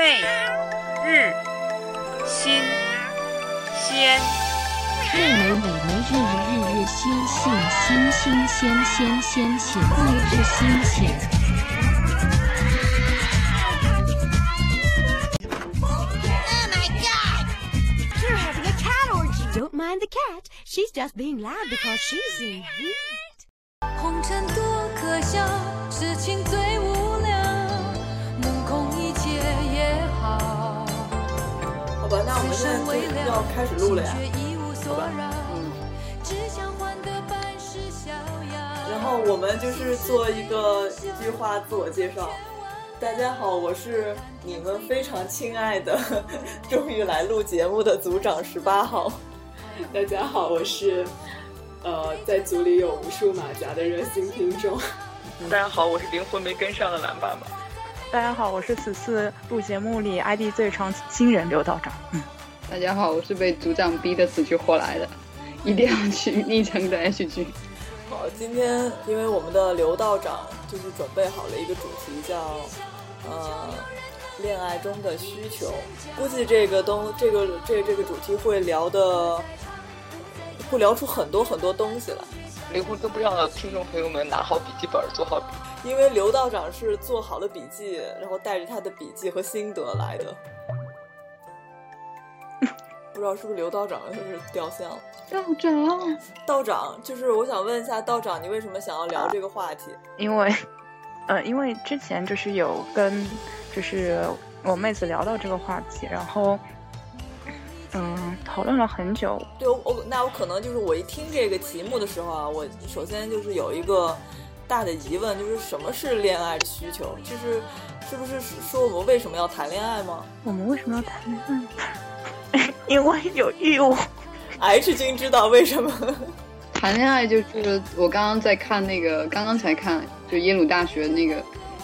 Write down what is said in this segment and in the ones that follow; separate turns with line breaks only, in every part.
媚日新鲜，
媚美美眉日日日日新新新新鲜鲜鲜鲜日日新鲜。
mind the cat. She's just being loud because she's in heat.
红尘多可笑，痴情最无
吧，那我们现在就要开始录了呀。
好吧，
嗯。然后我们就是做一个一句话自我介绍。大家好，我是你们非常亲爱的，终于来录节目的组长十八号。
大家好，我是呃在组里有无数马甲的热心听众。
大家好，我是灵魂没跟上的蓝爸爸。
大家好，我是此次录节目里 ID 最长新人刘道长。嗯，
大家好，我是被组长逼得死去活来的，一定要去昵称的 H G。
好，今天因为我们的刘道长就是准备好了一个主题，叫呃恋爱中的需求。估计这个东这个这这个主题会聊的。会聊出很多很多东西来，
灵魂都不让听众朋友们拿好笔记本，做好笔。
因为刘道长是做好了笔记，然后带着他的笔记和心得来的。不知道是不是刘道长就是掉线了？
道长，
道长，就是我想问一下道长，你为什么想要聊这个话题？
因为，呃，因为之前就是有跟就是我妹子聊到这个话题，然后。嗯，讨论了很久。
对，我那我可能就是我一听这个题目的时候啊，我首先就是有一个大的疑问，就是什么是恋爱的需求？就是是不是说我们为什么要谈恋爱吗？
我们为什么要谈恋爱？因为有欲望。
H 君知道为什么？
谈恋爱就是我刚刚在看那个，刚刚才看，就耶鲁大学那个。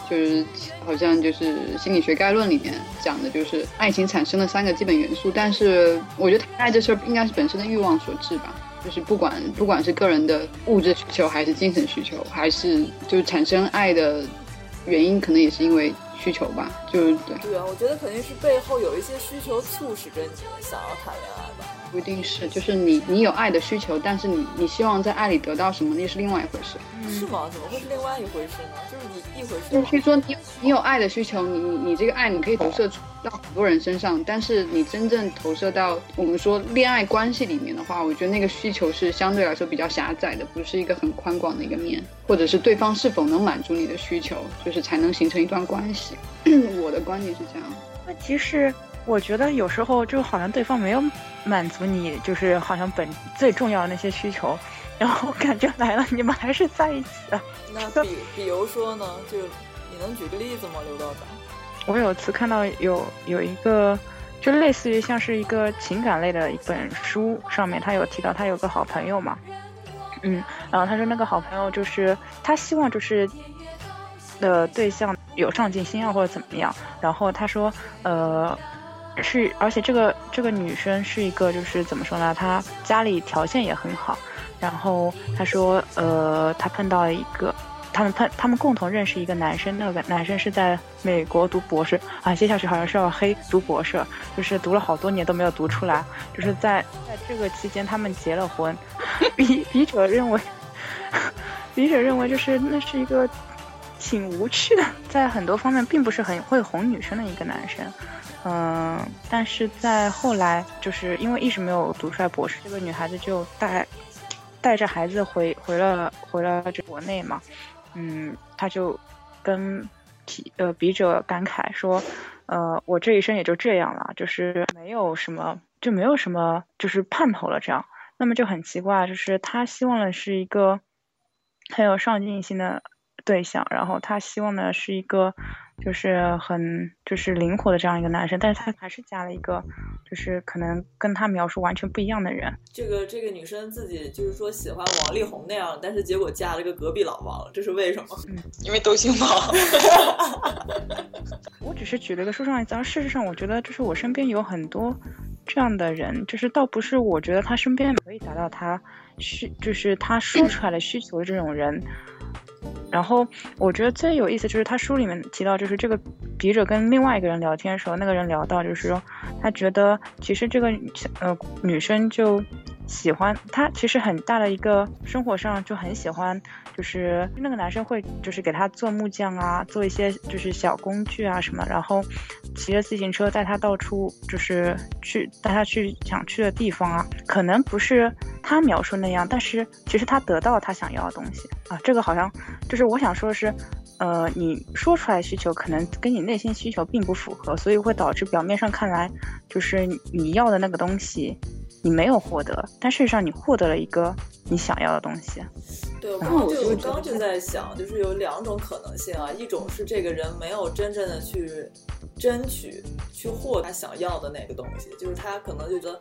就是好像就是心理学概论里面讲的，就是爱情产生的三个基本元素。但是我觉得谈恋爱这事儿应该是本身的欲望所致吧。就是不管不管是个人的物质需求，还是精神需求，还是就是产生爱的原因，可能也是因为需求吧。就是对。
对啊，我觉得肯定是背后有一些需求促使着你想要谈恋爱吧。
不一定是，就是你你有爱的需求，但是你你希望在爱里得到什么，那是另外一回事。
是吗？怎么会是另外一回事呢？就是你一回事。
就是说，你你有爱的需求，你你你这个爱你可以投射到很多人身上，但是你真正投射到我们说恋爱关系里面的话，我觉得那个需求是相对来说比较狭窄的，不是一个很宽广的一个面，或者是对方是否能满足你的需求，就是才能形成一段关系。我的观点是这样。
那其实。我觉得有时候就好像对方没有满足你，就是好像本最重要的那些需求，然后感觉来了，你们还是在一起
啊？那比比如说呢？就你能举个例子吗，刘道长？
我有次看到有有一个，就类似于像是一个情感类的一本书，上面他有提到他有个好朋友嘛，嗯，然后他说那个好朋友就是他希望就是的对象有上进心啊或者怎么样，然后他说呃。是，而且这个这个女生是一个，就是怎么说呢？她家里条件也很好。然后她说，呃，她碰到了一个，他们碰，他们共同认识一个男生，那个男生是在美国读博士啊。接下去好像是要黑读博士，就是读了好多年都没有读出来。就是在在这个期间，他们结了婚。笔笔者认为，笔者认为就是那是一个挺无趣的，在很多方面并不是很会哄女生的一个男生。嗯，但是在后来，就是因为一直没有读出来博士，这个女孩子就带带着孩子回回了回了这国内嘛。嗯，她就跟笔呃笔者感慨说，呃，我这一生也就这样了，就是没有什么就没有什么就是盼头了这样。那么就很奇怪，就是他希望的是一个很有上进心的对象，然后他希望的是一个。就是很就是灵活的这样一个男生，但是他还是加了一个，就是可能跟他描述完全不一样的人。
这个这个女生自己就是说喜欢王力宏那样，但是结果嫁了个隔壁老王，这是为什么？
嗯，因为都姓王。
我只是举了一个书上例子，而事实上我觉得就是我身边有很多这样的人，就是倒不是我觉得他身边可以达到他需，就是他说出来的需求的这种人。然后我觉得最有意思就是他书里面提到，就是这个笔者跟另外一个人聊天的时候，那个人聊到就是说，他觉得其实这个呃女生就喜欢他，其实很大的一个生活上就很喜欢，就是那个男生会就是给他做木匠啊，做一些就是小工具啊什么，然后骑着自行车带他到处就是去带他去想去的地方啊，可能不是他描述那样，但是其实他得到他想要的东西啊，这个好像就是我想说的是。呃，你说出来需求可能跟你内心需求并不符合，所以会导致表面上看来就是你要的那个东西你没有获得，但事实上你获得了一个你想要的东西。
对，我刚刚就我刚刚就在想，就是有两种可能性啊，一种是这个人没有真正的去争取去获他想要的那个东西，就是他可能就觉得，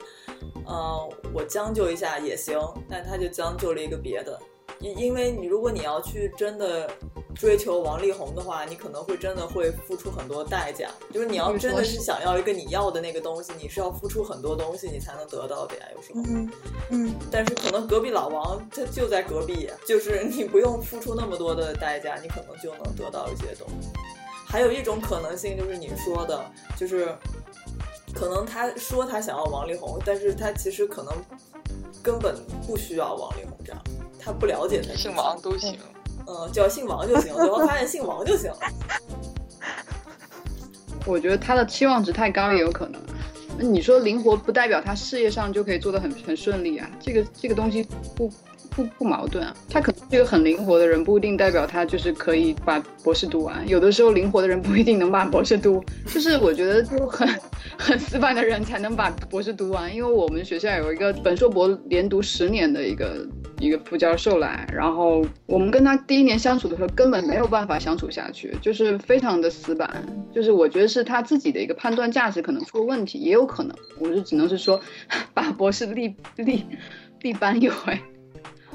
嗯，我将就一下也行，但他就将就了一个别的。因因为你如果你要去真的追求王力宏的话，你可能会真的会付出很多代价。就是你要真的是想要一个你要的那个东西，你是要付出很多东西你才能得到的呀。有时候，
嗯嗯。
但是可能隔壁老王他就在隔壁，就是你不用付出那么多的代价，你可能就能得到一些东西。还有一种可能性就是你说的，就是可能他说他想要王力宏，但是他其实可能根本不需要王力宏这样。他不了解他
姓王都行，
嗯，只要姓王就行。最后发现姓王就行。
我觉得他的期望值太高也有可能。那你说灵活不代表他事业上就可以做得很很顺利啊？这个这个东西不不不矛盾啊。他可能是一个很灵活的人，不一定代表他就是可以把博士读完。有的时候灵活的人不一定能把博士读。就是我觉得就很 很死板的人才能把博士读完。因为我们学校有一个本硕博连读十年的一个。一个副教授来，然后我们跟他第一年相处的时候，根本没有办法相处下去，就是非常的死板，就是我觉得是他自己的一个判断价值可能出了问题，也有可能，我就只能是说，把博士立立立班有为。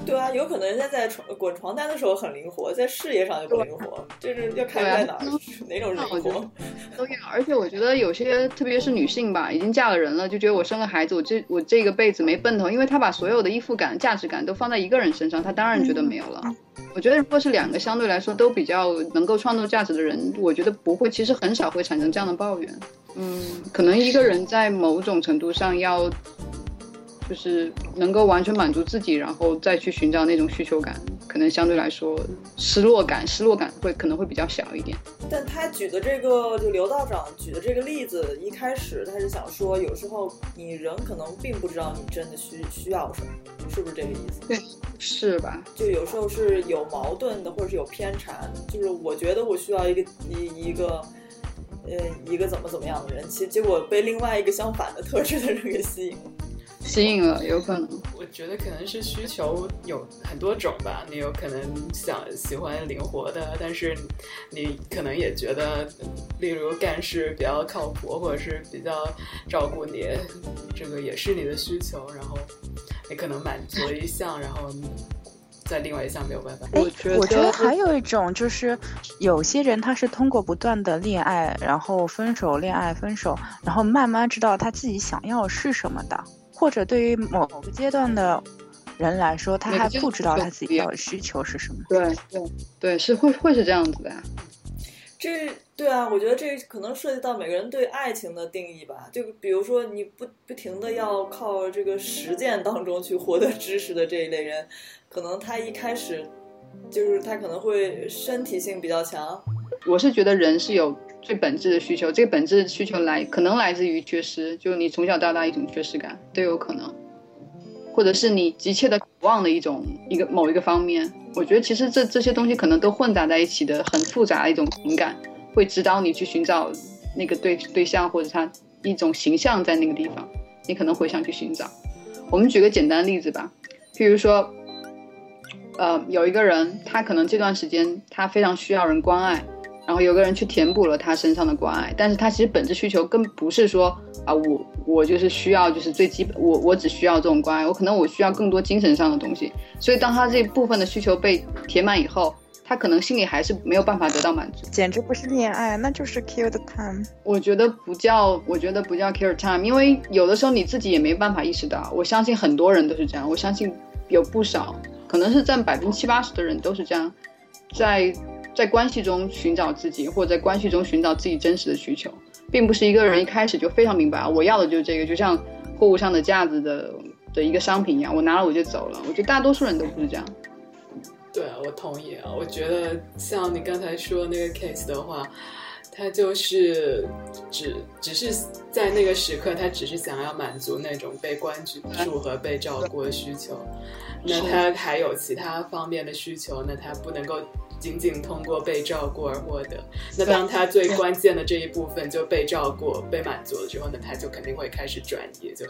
对啊，有可能人家在床滚床单的时候很灵活，在事业上就不灵活，就是要看在哪儿哪种灵活
都要。而且我觉得有些，特别是女性吧，已经嫁了人了，就觉得我生了孩子，我这我这个辈子没奔头，因为她把所有的依附感、价值感都放在一个人身上，她当然觉得没有了。我觉得如果是两个相对来说都比较能够创造价值的人，我觉得不会，其实很少会产生这样的抱怨。嗯，可能一个人在某种程度上要。就是能够完全满足自己，然后再去寻找那种需求感，可能相对来说失落感，失落感会可能会比较小一点。
但他举的这个，就刘道长举的这个例子，一开始他是想说，有时候你人可能并不知道你真的需需要什么，是不是这个意思？
对，是吧？
就有时候是有矛盾的，或者是有偏差。就是我觉得我需要一个一一个，呃，一个怎么怎么样的人，其实结果被另外一个相反的特质的人给吸引了。
吸引了，有可能。
我觉得可能是需求有很多种吧。你有可能想喜欢灵活的，但是你可能也觉得，例如干事比较靠谱，或者是比较照顾你，这个也是你的需求。然后你可能满足了一项，然后在另外一项没有办法。
我觉得还有一种就是，有些人他是通过不断的恋爱，然后分手，恋爱分手，然后慢慢知道他自己想要是什么的。或者对于某个阶段的人来说，他还不知道他自己要的需求是什么。
对对对，是会会是这样子的。
这对啊，我觉得这可能涉及到每个人对爱情的定义吧。就比如说，你不不停的要靠这个实践当中去获得知识的这一类人，可能他一开始就是他可能会身体性比较强。
我是觉得人是有。最本质的需求，这个本质的需求来可能来自于缺失，就是你从小到大一种缺失感都有可能，或者是你急切的渴望的一种一个某一个方面。我觉得其实这这些东西可能都混杂在一起的，很复杂的一种情感，会指导你去寻找那个对对象或者他一种形象在那个地方，你可能会想去寻找。我们举个简单例子吧，譬如说，呃，有一个人，他可能这段时间他非常需要人关爱。然后有个人去填补了他身上的关爱，但是他其实本质需求更不是说啊，我我就是需要就是最基本，我我只需要这种关爱，我可能我需要更多精神上的东西。所以当他这部分的需求被填满以后，他可能心里还是没有办法得到满足。
简直不是恋爱，那就是 kill the time。
我觉得不叫，我觉得不叫 kill time，因为有的时候你自己也没办法意识到。我相信很多人都是这样，我相信有不少，可能是占百分之七八十的人都是这样。在在关系中寻找自己，或者在关系中寻找自己真实的需求，并不是一个人一开始就非常明白，我要的就是这个，就像货物上的架子的的一个商品一样，我拿了我就走了。我觉得大多数人都不是这样。
对啊，我同意啊。我觉得像你刚才说那个 case 的话，他就是只只是在那个时刻，他只是想要满足那种被关注和被照顾的需求。那他还有其他方面的需求，那他不能够仅仅通过被照顾而获得。那当他最关键的这一部分就被照顾、被满足了之后，呢他就肯定会开始转移，就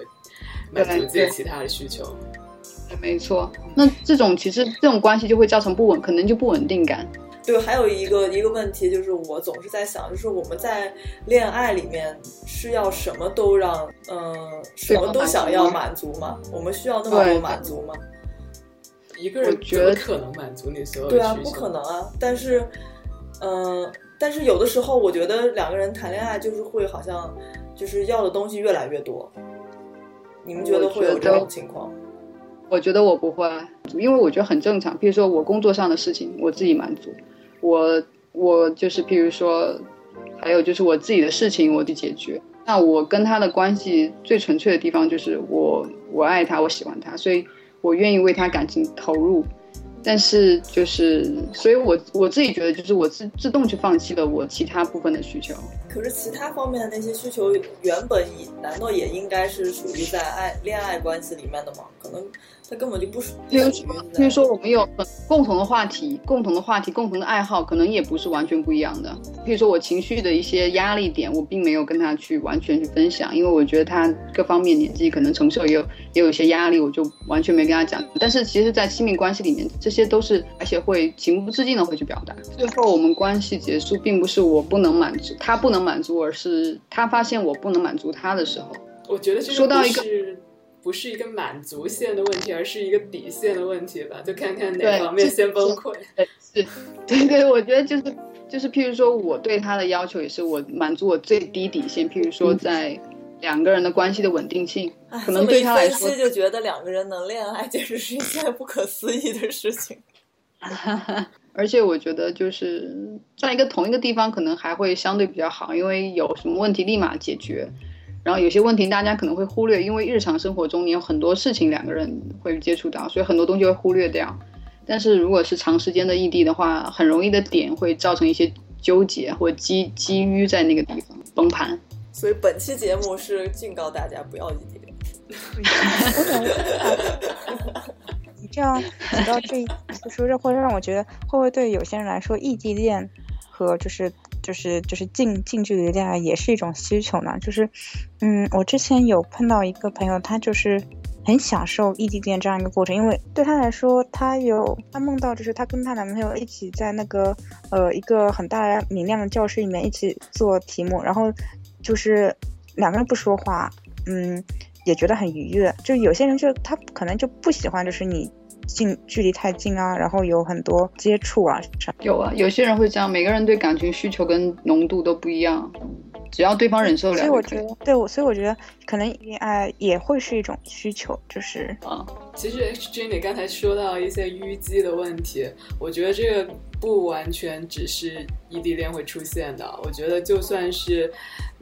满足自己其他的需求。
没错，那这种其实这种关系就会造成不稳，可能就不稳定感。
对，还有一个一个问题就是，我总是在想，就是我们在恋爱里面是要什么都让，嗯，什么都想要满足吗？我们需要那么多满足吗？
一个人
觉得
可能满足你所有的
对啊，不可能啊。但是，嗯，但是有的时候，我觉得两个人谈恋爱就是会好像就是要的东西越来越多。你们觉得会有这种情况？
我觉得我不会，因为我觉得很正常。比如说我工作上的事情，我自己满足；我我就是比如说，还有就是我自己的事情，我去解决。那我跟他的关系最纯粹的地方就是我我爱他，我喜欢他，所以我愿意为他感情投入。但是就是，所以我我自己觉得，就是我自自动去放弃了我其他部分的需求。
可是其他方面的那些需求，原本也难道也应该是属于在爱恋爱关系里面的吗？可能。他根本就不是。
比如说，比如说，我们有共同的话题、共同的话题、共同的爱好，可能也不是完全不一样的。比如说，我情绪的一些压力点，我并没有跟他去完全去分享，因为我觉得他各方面年纪可能承受也有也有一些压力，我就完全没跟他讲。但是，其实，在亲密关系里面，这些都是而且会情不自禁的会去表达。最后，我们关系结束，并不是我不能满足他不能满足，而是他发现我不能满足他的时候。
我觉得
说到一个。
不是一个满足线的问题，而是一个底线的问题吧？就看看哪方面先崩溃。
是，对对，我觉得就是就是，譬如说我对他的要求也是我满足我最低底线。譬如说，在两个人的关系的稳定性，可能对他来说
就觉得两个人能恋爱简直是一件不可思议的事情。
而且我觉得就是在一个同一个地方，可能还会相对比较好，因为有什么问题立马解决。然后有些问题大家可能会忽略，因为日常生活中你有很多事情两个人会接触到，所以很多东西会忽略掉。但是如果是长时间的异地的话，很容易的点会造成一些纠结或积积淤在那个地方崩盘。
所以本期节目是警告大家不要异地恋。
你 这样提到这，就是会让我觉得，会不会对有些人来说，异地恋和就是。就是就是近近距离恋爱也是一种需求呢。就是，嗯，我之前有碰到一个朋友，他就是很享受异地恋这样一个过程，因为对他来说，他有他梦到就是他跟他男朋友一起在那个呃一个很大明亮的教室里面一起做题目，然后就是两个人不说话，嗯，也觉得很愉悦。就有些人就他可能就不喜欢，就是你。近距离太近啊，然后有很多接触啊，
有啊，有些人会这样，每个人对感情需求跟浓度都不一样，只要对方忍受了。
所以我觉得，对我，所以我觉得可能恋爱也会是一种需求，就是
啊。其实 H J 你刚才说到一些淤积的问题，我觉得这个不完全只是异地恋会出现的，我觉得就算是。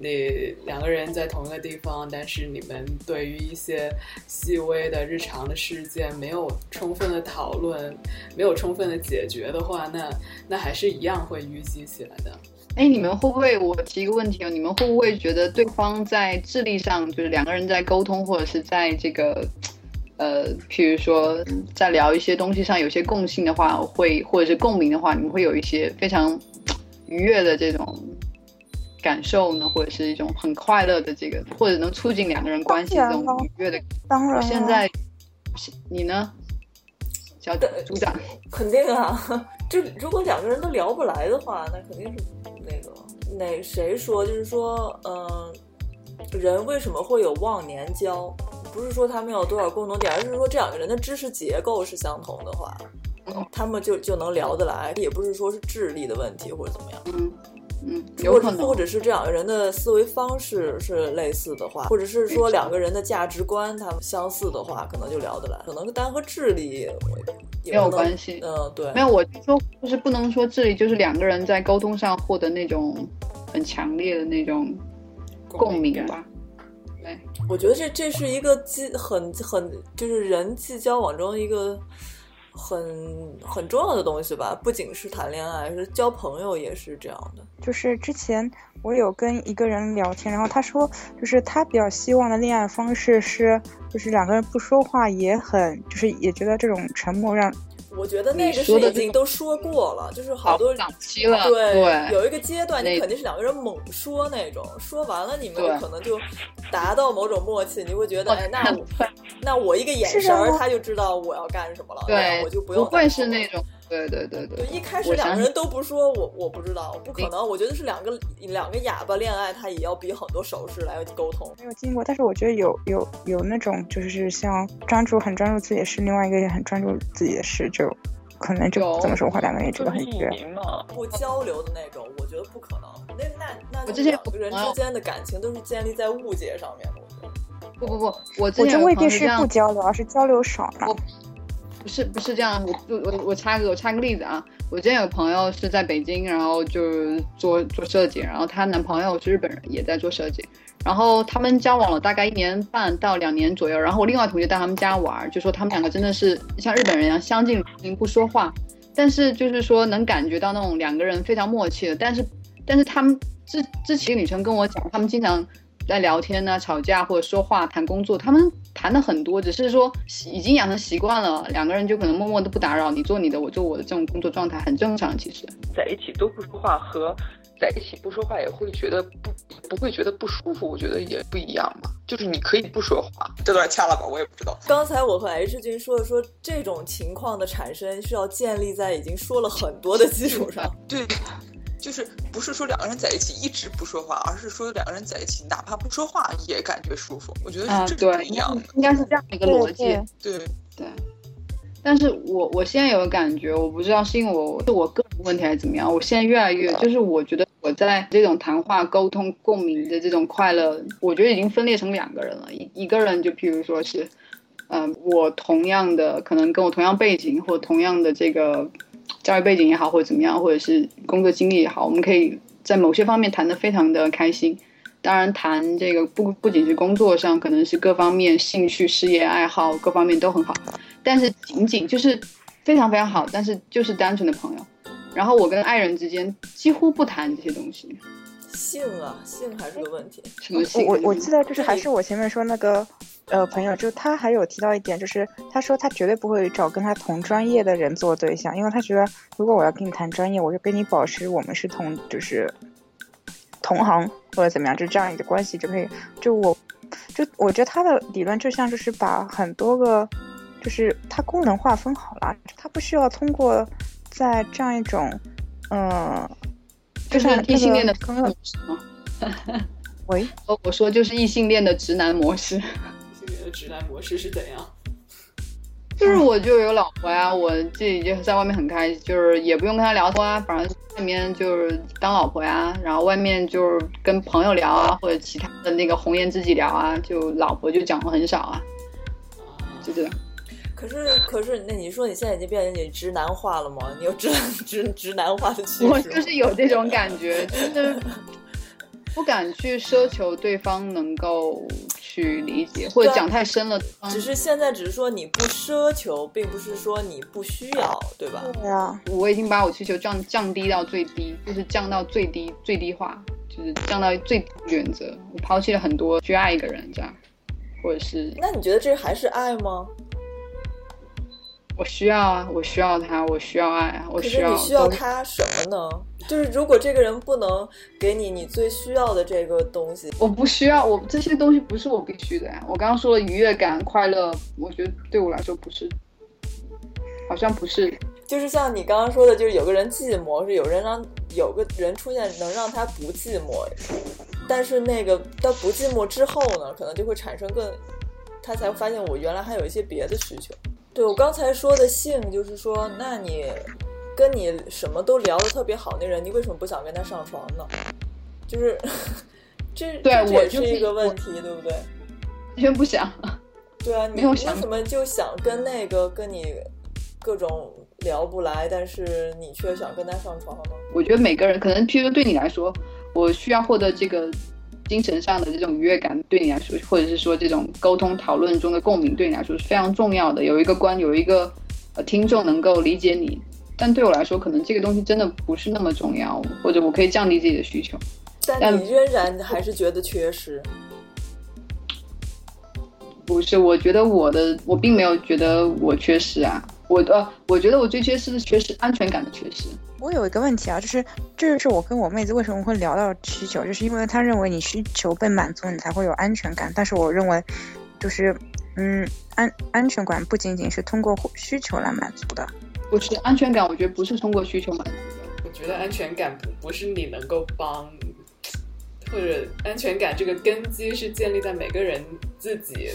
你两个人在同一个地方，但是你们对于一些细微的日常的事件没有充分的讨论，没有充分的解决的话，那那还是一样会淤积起来的。
哎，你们会不会？我提一个问题哦，你们会不会觉得对方在智力上，就是两个人在沟通或者是在这个，呃，譬如说在聊一些东西上有些共性的话，会或者是共鸣的话，你们会有一些非常愉悦的这种？感受呢，或者是一种很快乐的这个，或者能促进两个人关系这种愉悦的。
当然，
现在你呢，小组长？
肯定啊，就如果两个人都聊不来的话，那肯定是那个哪谁说，就是说，嗯，人为什么会有忘年交？不是说他们有多少共同点，而是说这两个人的知识结构是相同的话，他们就就能聊得来。也不是说是智力的问题或者怎么样。
嗯。嗯，
或者
有可能
或者是这两个人的思维方式是类似的话，或者是说两个人的价值观他们相似的话，可能就聊得来。可能单和智力也
没有关系
嗯，对，
没有，我就说就是不能说智力，就是两个人在沟通上获得那种很强烈的那种共鸣吧。对，
我觉得这这是一个际很很就是人际交往中一个很很重要的东西吧，不仅是谈恋爱，是交朋友也是这样的。
就是之前我有跟一个人聊天，然后他说，就是他比较希望的恋爱方式是，就是两个人不说话也很，就是也觉得这种沉默让
我觉得那个是已经都说过了，就是好多
档期了，
对
对
有一个阶段，你肯定是两个人猛说那种，说完了你们
对
可能就达到某种默契，你会觉得，哎，那我那我一个眼神儿他就知道我要干什么了，那
对，
我就不
不
用不
会
说了
是那种，对对对
对，
对，
一开始两个人都不说，我我不知道，不可能。我觉得是两个两个哑巴恋爱，他也要比很多手势来沟通。
没有经过，但是我觉得有有有那种就是像专注很专注自己的事，另外一个也很专注自己的事，就可能就怎么说话，两个人也觉得很绝。
不交流的那种，我觉得不可能。那那那就
我之前
两个人之间的感情都是建立在误解上面的。我觉得
不不不，我之
我这未必是不交流，而是交流少了。
我不是不是这样，我我我我插个我插个例子啊，我之前有个朋友是在北京，然后就做做设计，然后她男朋友是日本人，也在做设计，然后他们交往了大概一年半到两年左右，然后我另外同学到他们家玩，就说他们两个真的是像日本人一样相敬如宾，不说话，但是就是说能感觉到那种两个人非常默契的，但是但是他们之之前女生跟我讲，他们经常在聊天呢、吵架或者说话、谈工作，他们谈的很多，只是说已经养成习惯了，两个人就可能默默的不打扰，你做你的，我做我的，这种工作状态很正常。其实，
在一起都不说话和在一起不说话也会觉得不不会觉得不舒服，我觉得也不一样嘛。就是你可以不说话，这段掐了吧，我也不知道。
刚才我和 H 君说的说，这种情况的产生是要建立在已经说了很多的基础上。
对，就是不是说两个人在一起一直不说话，而是说两个人在一起哪怕不说话也感觉舒服。我觉得
啊，
是这个不，一样的。
应该是这样的一个逻辑。
对
对，
对，但是我我现在有个感觉，我不知道是因为我是我个人问题还是怎么样，我现在越来越就是我觉得我在这种谈话、沟通、共鸣的这种快乐，我觉得已经分裂成两个人了。一一个人就譬如说是，嗯、我同样的可能跟我同样背景或同样的这个教育背景也好，或者怎么样，或者是工作经历也好，我们可以在某些方面谈得非常的开心。当然，谈这个不不仅是工作上，可能是各方面兴趣、事业、爱好各方面都很好，但是仅仅就是非常非常好，但是就是单纯的朋友。然后我跟爱人之间几乎不谈这些东西，
性啊，性还是个问题。
什么性
我我我记得就是还是我前面说那个呃朋友，就他还有提到一点，就是他说他绝对不会找跟他同专业的人做对象，因为他觉得如果我要跟你谈专业，我就跟你保持我们是同就是同行或者怎么样，就这样一个关系就可以。就我就我觉得他的理论就像就是把很多个就是他功能划分好了，他不需要通过在这样一种嗯。呃
就是异性恋的
刚刚
模式吗？
喂，
我我说就是异性恋的直男模式，
异性恋的直男模式是怎样？
就是我就有老婆呀，我自己就在外面很开心，就是也不用跟他聊天啊，反正外面就是当老婆呀，然后外面就是跟朋友聊啊，或者其他的那个红颜知己聊啊，就老婆就讲的很少啊，就这样。
可是可是，那你说你现在已经变成你直男化了吗？你有直直直男化的趋势吗？
我就是有这种感觉，就是不敢去奢求对方能够去理解，或者讲太深了。
只是现在只是说你不奢求，并不是说你不需要，对吧？
对啊，
我已经把我需求降降低到最低，就是降到最低最低化，就是降到最低原则。我抛弃了很多去爱一个人这样，或者是
那你觉得这还是爱吗？
我需要啊，我需要他，我需要爱啊，我
可
需要。
是你需要他什么呢？就是如果这个人不能给你你最需要的这个东西，
我不需要，我这些东西不是我必须的呀。我刚刚说了愉悦感、快乐，我觉得对我来说不是，好像不是。
就是像你刚刚说的，就是有个人寂寞，是有人让有个人出现能让他不寂寞，但是那个他不寂寞之后呢，可能就会产生更，他才发现我原来还有一些别的需求。对我刚才说的性，就是说，那你跟你什么都聊得特别好那人，你为什么不想跟他上床呢？就是这
对我就是
一个问题，对不对？
完全不想。
对啊，你
没有想
为什么就想跟那个跟你各种聊不来，但是你却想跟他上床呢？
我觉得每个人可能，譬如说对你来说，我需要获得这个精神上的这种愉悦感，对你来说，或者是说这种沟通讨论中的共鸣，对你来说是非常重要的。有一个观，有一个呃听众能够理解你，但对我来说，可能这个东西真的不是那么重要，或者我可以降低自己的需求。
但你仍然还是觉得缺失。
不是，我觉得我的我并没有觉得我缺失啊，我呃，我觉得我最缺失的缺失安全感的缺失。
我有一个问题啊，就是这就是我跟我妹子为什么会聊到需求，就是因为她认为你需求被满足，你才会有安全感。但是我认为，就是嗯，安安全感不仅仅是通过需求来满足的。
不是安全感，我觉得不是通过需求满足的。
我觉得安全感不不是你能够帮，或者安全感这个根基是建立在每个人自己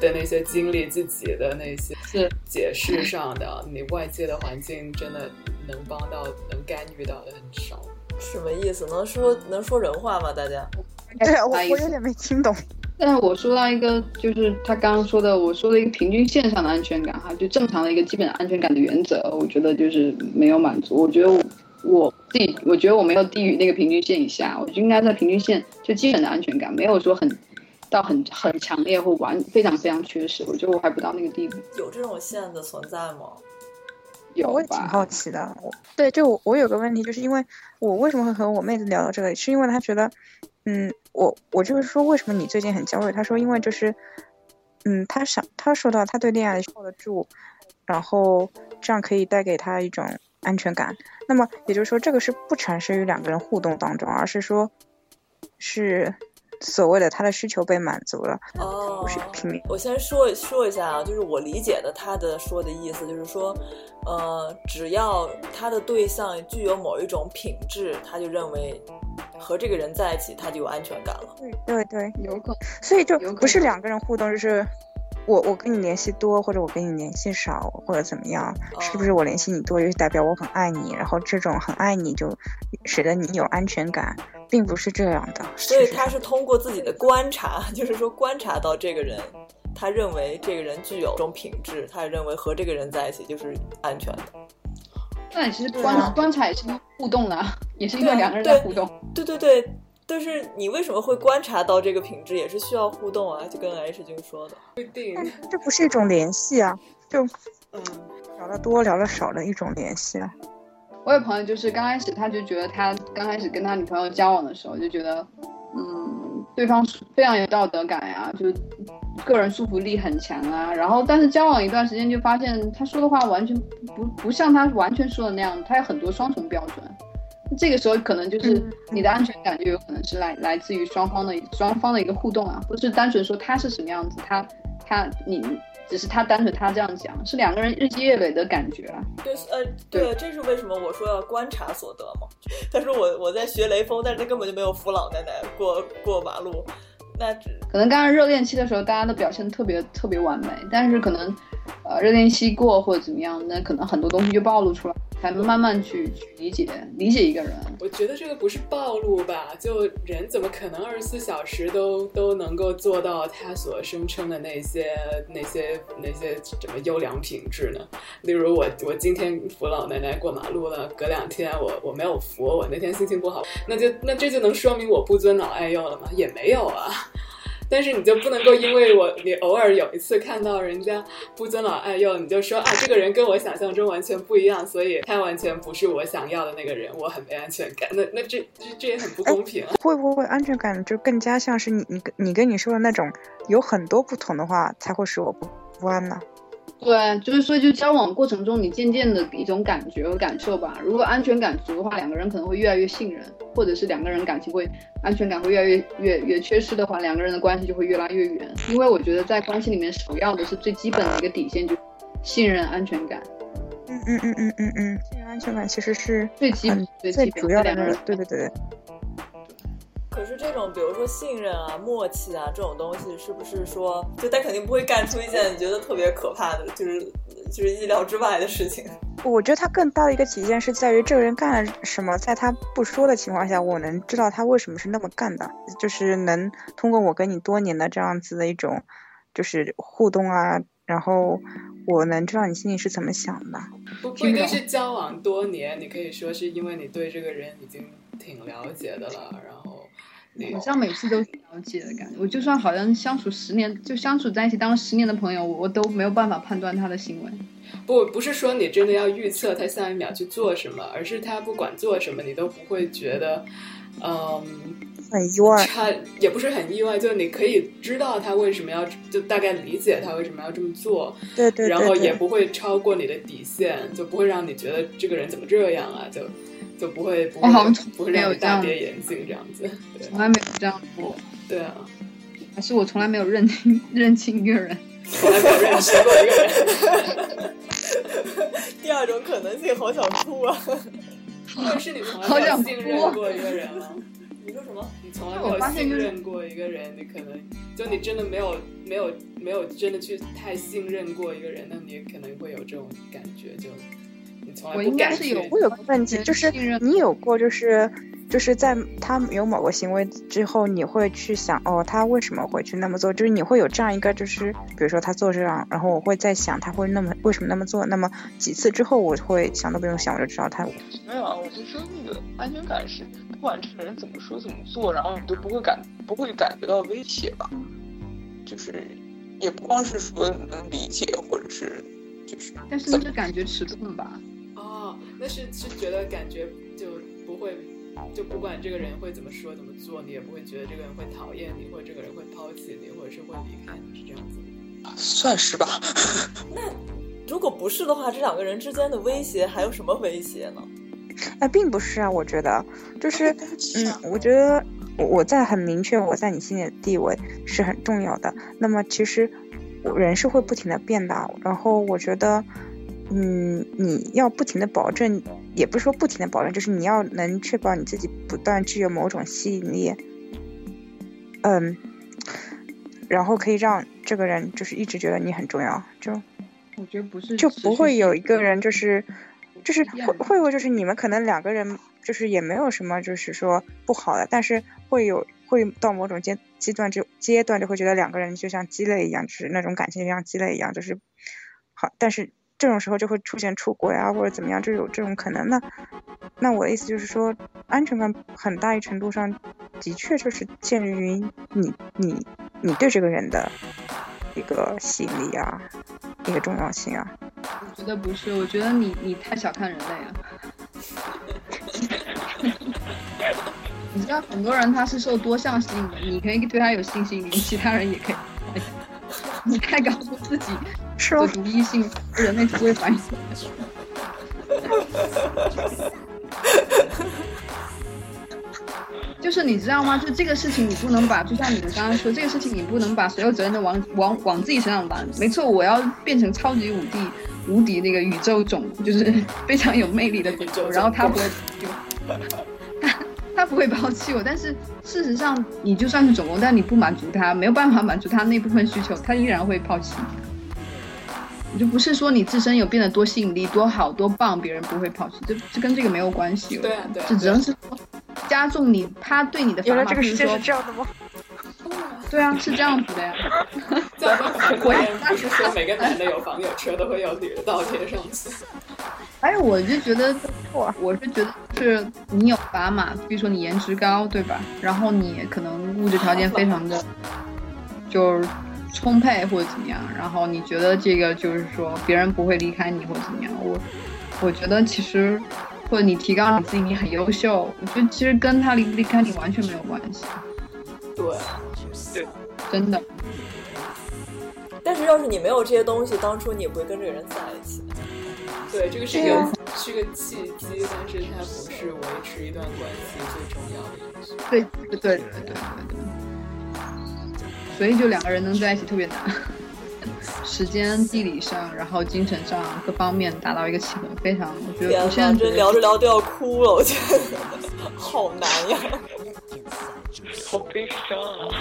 的那些经历、自己的那些
是
解释上的。你外界的环境真的能帮到、能干预到的很少。
什么意思？能说能说人话吗？大家？
对啊，我我有点没听懂。
但是我说到一个，就是他刚刚说的，我说的一个平均线上的安全感哈，就正常的一个基本安全感的原则，我觉得就是没有满足。我觉得我我自己，我觉得我没有低于那个平均线以下，我就应该在平均线就基本的安全感，没有说很到很很强烈或完非常非常缺失。我觉得我还不到那个地步。
有这种线的存在吗？
有
我也挺好奇的。我对，就我我有个问题，就是因为我为什么会和我妹子聊到这个，是因为她觉得，嗯，我我就是说，为什么你最近很焦虑？她说，因为就是，嗯，她想，她说到她对恋爱靠得住，然后这样可以带给她一种安全感。那么也就是说，这个是不产生于两个人互动当中，而是说，是所谓的他的需求被满足了。
哦，
不是拼命。
我先说说一下啊，就是我理解的他的说的意思，就是说，呃，只要他的对象具有某一种品质，他就认为和这个人在一起，他就有安全感了。
对对对，
有可能。
所以就不是两个人互动，就是我我跟你联系多，或者我跟你联系少，或者怎么样，是不是我联系你多，就代表我很爱你？然后这种很爱你，就使得你有安全感，并不是这样的。
所以他是通过自己的观察，就是说观察到这个人，他认为这个人具有这种品质，他认为和这个人在一起就是安全的。
那你其实观、
啊
观察也是一个互动的啊，也是因
对啊
为两个人在互动。
对对对，但是你为什么会观察到这个品质，也是需要互动啊，就跟 H 君说的。
不一定，
但这不是一种联系啊，就
嗯，
聊得多聊得少的一种联系啊。
我有朋友就是刚开始他就觉得他刚开始跟他女朋友交往的时候就觉得，嗯，对方非常有道德感呀、就个人束缚力很强啊。然后但是交往一段时间就发现他说的话完全不不像他完全说的那样，他有很多双重标准。这个时候可能就是你的安全感就有可能是来来自于双方的双方的一个互动啊，不是单纯说他是什么样子，他他你只是他单纯他这样讲，是两个人日积月累的感觉啊。
对，呃，对，这是为什么我说要观察所得嘛。他说我我在学雷锋，但是他根本就没有扶老奶奶过过马路，那只
可能刚刚热恋期的时候，大家都表现特别特别完美，但是可能，呃，热恋期过或者怎么样，那可能很多东西就暴露出来，才能慢慢去去理解理解一个人。
我觉得这个不是暴露吧？就人怎么可能二十四小时都都能够做到他所声称的那些那些那些什么优良品质呢？例如我我今天扶老奶奶过马路了，隔两天我我没有扶，我那天心情不好，那就那这就能说明我不尊老爱幼了吗？也没有啊。但是你就不能够因为我你偶尔有一次看到人家不尊老爱幼，你就说啊这个人跟我想象中完全不一样，所以他完全不是我想要的那个人，我很没安全感。那那这这这也很不公平！
会不会安全感就更加像是你你你跟你说的那种有很多不同的话，才会使我不不安呢？
对，就是说，就交往过程中，你渐渐的一种感觉和感受吧。如果安全感足的话，两个人可能会越来越信任，或者是两个人感情会安全感会越来越越越缺失的话，两个人的关系就会越拉越远。因为我觉得在关系里面，首要的是最基本的一个底线，就是信任、安全感。
嗯嗯嗯嗯嗯嗯，信任安全感其实是
最基
很
最基本
最主要的
两个人
那个，对对对。
可是这种，比如说信任啊、默契啊这种东西，是不是说，就他肯定不会干出一件你觉得特别可怕的，就是就是意料之外的事情？
我觉得他更大的一个体现是在于这个人干了什么，在他不说的情况下，我能知道他为什么是那么干的，就是能通过我跟你多年的这样子的一种就是互动啊，然后我能知道你心里是怎么想的。
不不一定是交往多年，你可以说是因为你对这个人已经挺了解的了，然后你
好像每次都是了解的感觉。我就算好像相处十年，就相处在一起当了十年的朋友，我我都没有办法判断他的行为。
不不是说你真的要预测他下一秒去做什么，而是他不管做什么，你都不会觉得，嗯，
很意外。
他也不是很意外，就是你可以知道他为什么要，就大概理解他为什么要这么做。
对对对。
然后也不会超过你的底线，就不会让你觉得这个人怎么这样啊，就就不会不会不会让你大跌眼镜这样子。
从来没有这样过。
对啊。
还是我从来没有认清 认清一个人。
从来没有认识过一个人。
第二种可能性，好想哭啊！
或是你从来没有信任过一个人吗？你说什么？你从来没有信任过一个人，你可能就你真的没有没有没有真的去太信任过一个人，那你也可能会有这种感觉，就你从来不敢
是有我有个问题，就是你有过就是。就是在他有某个行为之后，你会去想，哦，他为什么会去那么做？就是你会有这样一个，就是比如说他做这样，然后我会在想他会那么为什么那么做？那么几次之后，我会想都不用想，我就知道他。
没有啊，我就说那个安全感是，不管这个人怎么说怎么做，然后你都不会感不会感觉到威胁吧？就是也不光是说能理解，或者是就是。
但是那是感觉迟钝吧？
哦，那是是觉得感觉就不会。就不管这个人会怎么说怎么做，你也不会觉得这个人会讨厌你，或者这个人会抛弃你，或者是会离开你，是这样子。
算是吧。
那如果不是的话，这两个人之间的威胁还有什么威胁呢？
哎，并不是啊，我觉得就是，嗯，我觉得我在很明确我在你心里的地位是很重要的。那么其实人是会不停的变的，然后我觉得。嗯，你要不停的保证，也不是说不停的保证，就是你要能确保你自己不断具有某种吸引力，嗯，然后可以让这个人就是一直觉得你很重要，就
我觉得不是，
就不会有一个人就是就是会会会就是你们可能两个人就是也没有什么就是说不好的，但是会有会到某种阶阶段就阶段就会觉得两个人就像鸡肋一样，就是那种感情就像鸡肋一样，就是好，但是。这种时候就会出现出轨啊，或者怎么样，就有这种可能。那那我的意思就是说，安全感很大一程度上的确就是建立于你你你对这个人的一个吸引力啊，一个重要性啊。
我觉得不是，我觉得你你太小看人类了。你知道很多人他是受多项吸引的，你可以对他有信心，其他人也可以。你太搞出自己是独一性，人类只会反应。就是你知道吗？就这个事情，你不能把，就像你们刚刚说，这个事情你不能把所有责任都往往往自己身上揽。没错，我要变成超级无敌无敌那个宇宙种，就是 非常有魅力的宇宙，然后他不会。他不会抛弃我，但是事实上，你就算是总攻，但你不满足他，没有办法满足他那部分需求，他依然会抛弃你。你就不是说你自身有变得多吸引力、多好、多棒，别人不会抛弃，这这跟这个没有关系。
对啊，对，
这只能是加重你他对你的。
原来这个世界是这样的吗？
对啊，是这样子的呀。
我也不是说每个男的有房有车都会有女的倒贴上去。
哎，我就觉得，我是觉得是你有砝码，比如说你颜值高，对吧？然后你可能物质条件非常的，就是充沛或者怎么样，然后你觉得这个就是说别人不会离开你或者怎么样，我我觉得其实或者你提高你自己，你很优秀，我觉得其实跟他离不离开你完全没有关系。
对，对，
真的。
但是要是你没有这些东西，当初你也不会跟这个人在一起。
对，这个是一个是个契机，但是它不是维持一段关系最重要的因素。
对对对对对对。所以就两个人能在一起特别难，时间、地理上，然后精神上各方面达到一个契合，非常我觉得我现在
聊着聊都要哭了，我觉得 好难呀。
好悲伤啊！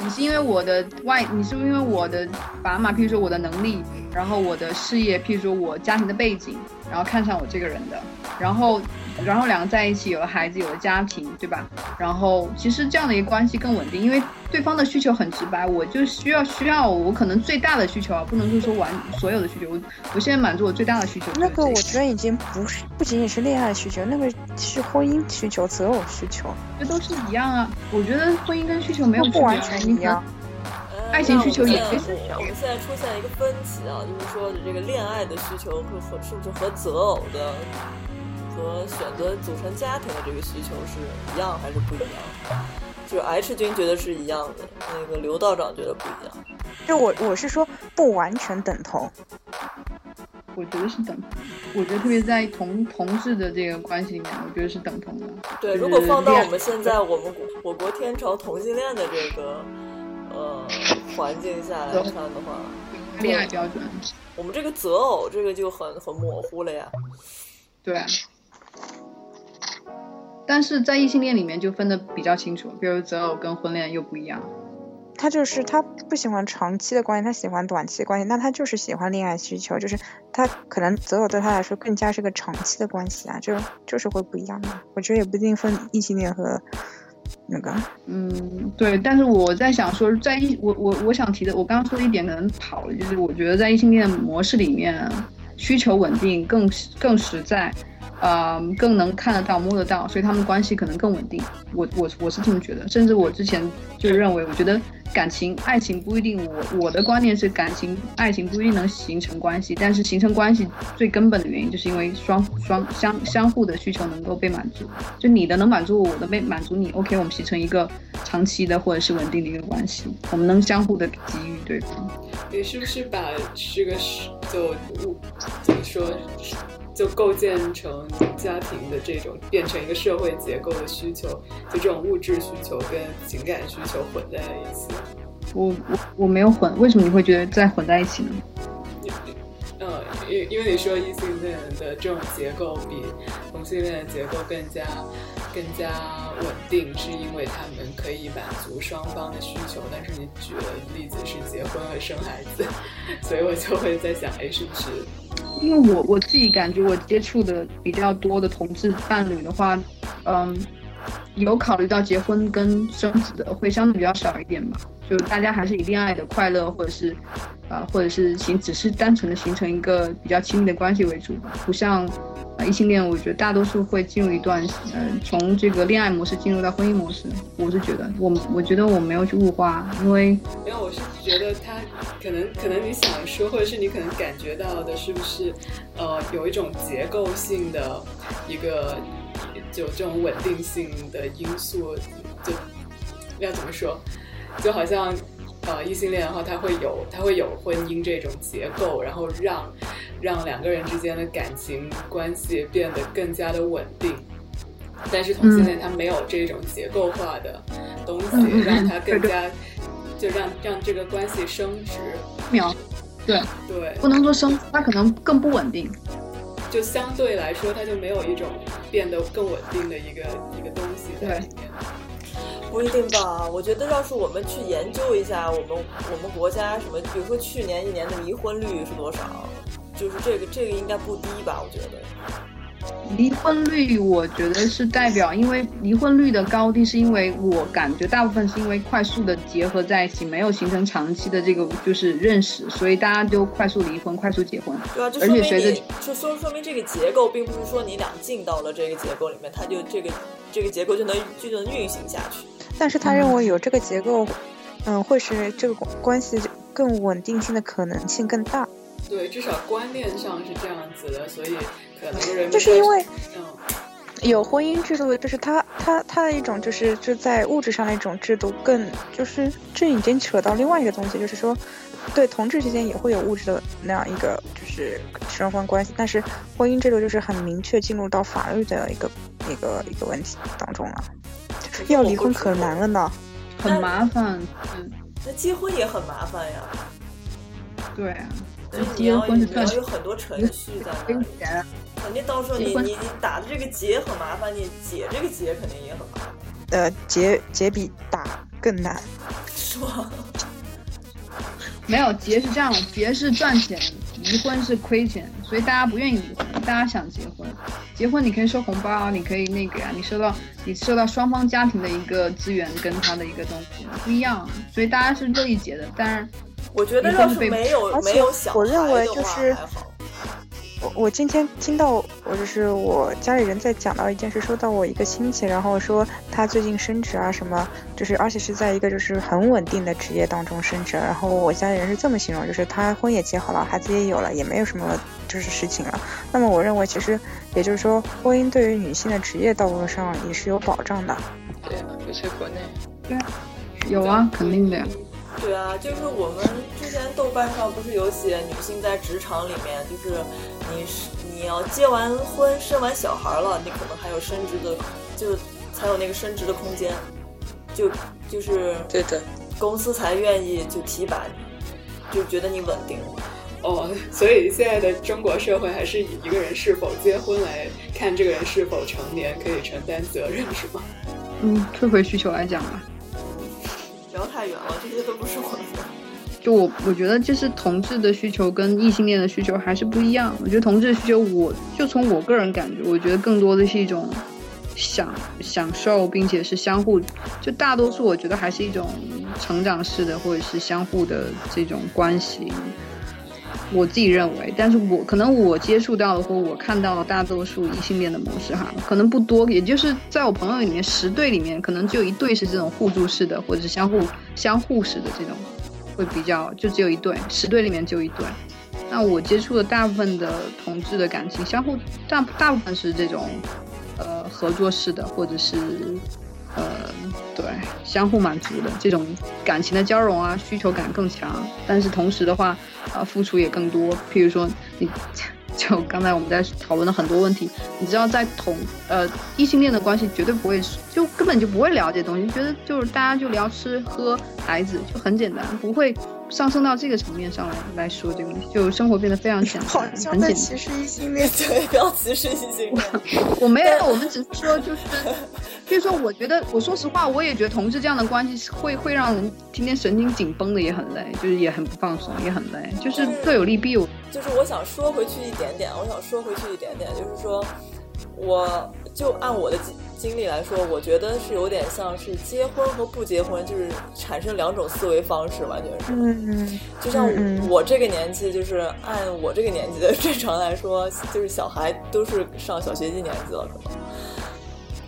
你是因为我的外，你是因为我的砝码，譬如说我的能力，然后我的事业，譬如说我家庭的背景，然后看上我这个人的，然后，然后两个在一起，有了孩子，有了家庭，对吧？然后其实这样的一个关系更稳定，因为对方的需求很直白，我就需要需要我可能最大的需求啊，不能说说完所有的需求，我我现在满足我最大的需求。
那个我觉得已经不是不仅仅是恋爱需求，那个是婚姻需求、择偶需求，
这都是一样啊。我觉得婚姻跟需求没有
不完全一样。
爱情需求也
可以。我们现在出现一个分歧啊，就是说这个恋爱的需求和和是不是和择偶的和选择组成家庭的这个需求是一样还是不一样？就是 H 君觉得是一样的，那个刘道长觉得不一样。
就我我是说不完全等同，
我觉得是等同。我觉得特别在同同志的这个关系里面，我觉得是等同的。
对，如果放到我们现在我们我国天朝同性恋的这个。呃，环境下来看的话，
恋爱标准，
我们这个择偶这个就很很模糊了呀。
对，但是在异性恋里面就分的比较清楚，比如择偶跟婚恋又不一样。
他就是他不喜欢长期的关系，他喜欢短期关系，那他就是喜欢恋爱需求，就是他可能择偶对他来说更加是个长期的关系啊，就就是会不一样的。我觉得也不一定分异性恋和。那个，
嗯，对，但是我在想说，在异我我我想提的，我刚刚说的一点可能跑了，就是我觉得在异性恋模式里面，需求稳定更更实在。呃，更能看得到、摸得到，所以他们关系可能更稳定。我我我是这么觉得，甚至我之前就认为，我觉得感情、爱情不一定。我我的观念是，感情、爱情不一定能形成关系，但是形成关系最根本的原因，就是因为双双相相互的需求能够被满足。就你的能满足我，我的被满足你。OK，我们形成一个长期的或者是稳定的一个关系，我们能相互的给予对方。
你是不是把这个就物怎么说？就构建成家庭的这种，变成一个社会结构的需求，就这种物质需求跟情感需求混在了一起。
我我我没有混，为什么你会觉得在混在一起呢？
嗯，因因为你说异性恋的这种结构比同性恋的结构更加更加稳定，是因为他们可以满足双方的需求。但是你举的例子是结婚和生孩子，所以我就会在想，哎，是不是？
因为我我自己感觉，我接触的比较多的同志伴侣的话，嗯，有考虑到结婚跟生子的会相对比较少一点吧。就大家还是以恋爱的快乐，或者是，啊，或者是形只是单纯的形成一个比较亲密的关系为主，不像。异性恋，我觉得大多数会进入一段，嗯，从这个恋爱模式进入到婚姻模式。我是觉得，我我觉得我没有去物化，因为
没有，我是觉得他可能可能你想说，或者是你可能感觉到的，是不是，呃，有一种结构性的一个，就这种稳定性的因素，就要怎么说，就好像。呃，异性恋的话，他会有他会有婚姻这种结构，然后让让两个人之间的感情关系变得更加的稳定。但是同性恋他没有这种结构化的东西，让他更加就让让这个关系升值。
秒，对
对，
不能说升，它可能更不稳定。
就相对来说，它就没有一种变得更稳定的一个一个东西在里面。
不一定吧，我觉得要是我们去研究一下，我们我们国家什么，比如说去年一年的离婚率是多少，就是这个这个应该不低吧？我觉得。
离婚率，我觉得是代表，因为离婚率的高低，是因为我感觉大部分是因为快速的结合在一起，没有形成长期的这个就是认识，所以大家就快速离婚，快速结婚。
对啊，就说明你，就说说明这个结构并不是说你俩进到了这个结构里面，它就这个这个结构就能就能运行下去。
但是他认为有这个结构，嗯，会使这个关系更稳定性的可能性更大。
对，至少观念上是这样子的，所以可能人
就是因为，嗯，有婚姻制度，就是他他他的一种就是就在物质上的一种制度，更就是这已经扯到另外一个东西，就是说，对同志之间也会有物质的那样一个就是双方关系，但是婚姻制度就是很明确进入到法律的一个一个一个问题当中了。要离婚可难了呢，
很麻烦。
嗯，那结婚也很麻烦呀。
对啊，
结婚是要有很多程序在那里。肯定到时候你你你打的这个结很麻烦，你解这个结肯定也很麻烦。
呃结结比打更难。
是吗？
没有结是这样，结是赚钱，离婚是亏钱，所以大家不愿意离婚，大家想结婚。结婚你可以收红包啊，你可以那个呀、你收到你收到双方家庭的一个资源跟他的一个东西不一样，所以大家是乐意结的。但是，
我觉得要是没有没有小
我认为就是。我我今天听到，我就是我家里人在讲到一件事，说到我一个亲戚，然后说他最近升职啊什么，就是而且是在一个就是很稳定的职业当中升职，然后我家里人是这么形容，就是他婚也结好了，孩子也有了，也没有什么就是事情了。那么我认为其实也就是说，婚姻对于女性的职业道路上也是有保障的。
对啊，尤其国内。
对，有啊，肯定的呀。
对啊，就是我们之前豆瓣上不是有写女性在职场里面，就是你是你要结完婚、生完小孩了，你可能还有升职的，就是才有那个升职的空间，就就是
对的，
公司才愿意就提拔你，就觉得你稳定。
哦，所以现在的中国社会还是以一个人是否结婚来看这个人是否成年，可以承担责任，是吗？
嗯，退回需求来讲吧，
聊太远了，这些都不是我的。
就我我觉得就是同志的需求跟异性恋的需求还是不一样。我觉得同志的需求，我就从我个人感觉，我觉得更多的是一种享享受，并且是相互，就大多数我觉得还是一种成长式的或者是相互的这种关系。我自己认为，但是我可能我接触到的或我看到的大多数异性恋的模式哈，可能不多，也就是在我朋友里面十对里面，可能只有一对是这种互助式的，或者是相互相互式的这种，会比较就只有一对，十对里面就一对。那我接触的大部分的同志的感情，相互大大部分是这种呃合作式的，或者是呃对相互满足的这种感情的交融啊，需求感更强，但是同时的话，呃付出也更多。譬如说你。就刚才我们在讨论的很多问题，你知道，在同呃异性恋的关系绝对不会，就根本就不会聊这东西，觉得就是大家就聊吃喝孩子，就很简单，不会上升到这个层面上来来说这个问题，就生活变得非常简单，很简单。
歧视异性恋，
对，不要歧视异性恋。
我没有，我们只是说就是，比如说，我觉得，我说实话，我也觉得同事这样的关系会会让人天天神经紧绷的也很累，就是也很不放松，也很累，就是各有利弊。我
就是我想说回去一点点，我想说回去一点点，就是说，我就按我的经经历来说，我觉得是有点像是结婚和不结婚，就是产生两种思维方式，完全是。
嗯，
就像我这个年纪，就是按我这个年纪的 正常来说，就是小孩都是上小学一年级了，可能。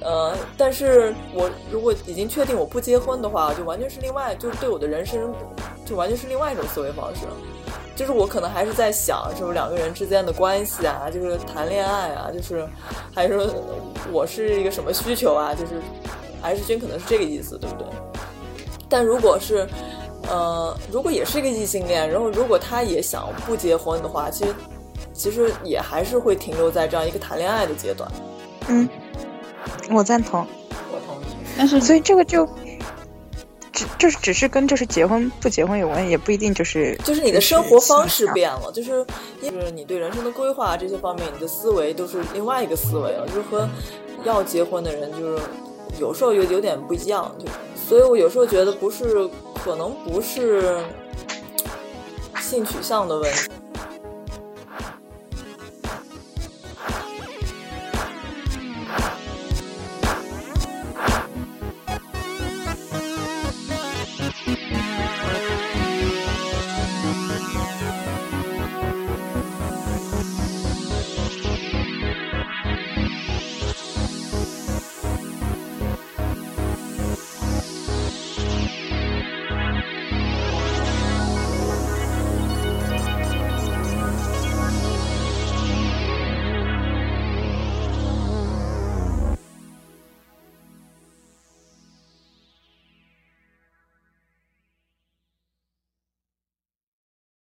呃，但是我如果已经确定我不结婚的话，就完全是另外，就是对我的人生，就完全是另外一种思维方式。就是我可能还是在想，是不是两个人之间的关系啊，就是谈恋爱啊，就是还是说我是一个什么需求啊，就是还是君可能是这个意思，对不对？但如果是，呃，如果也是一个异性恋，然后如果他也想不结婚的话，其实其实也还是会停留在这样一个谈恋爱的阶段。
嗯，我赞同，
我同意。
但是
所以这个就。只就是只是跟就是结婚不结婚有关，也不一定就是
就是你的生活方式变了，就是就是你对人生的规划这些方面，你的思维都是另外一个思维了，就是和要结婚的人就是有时候有有点不一样，就所以我有时候觉得不是可能不是性取向的问题，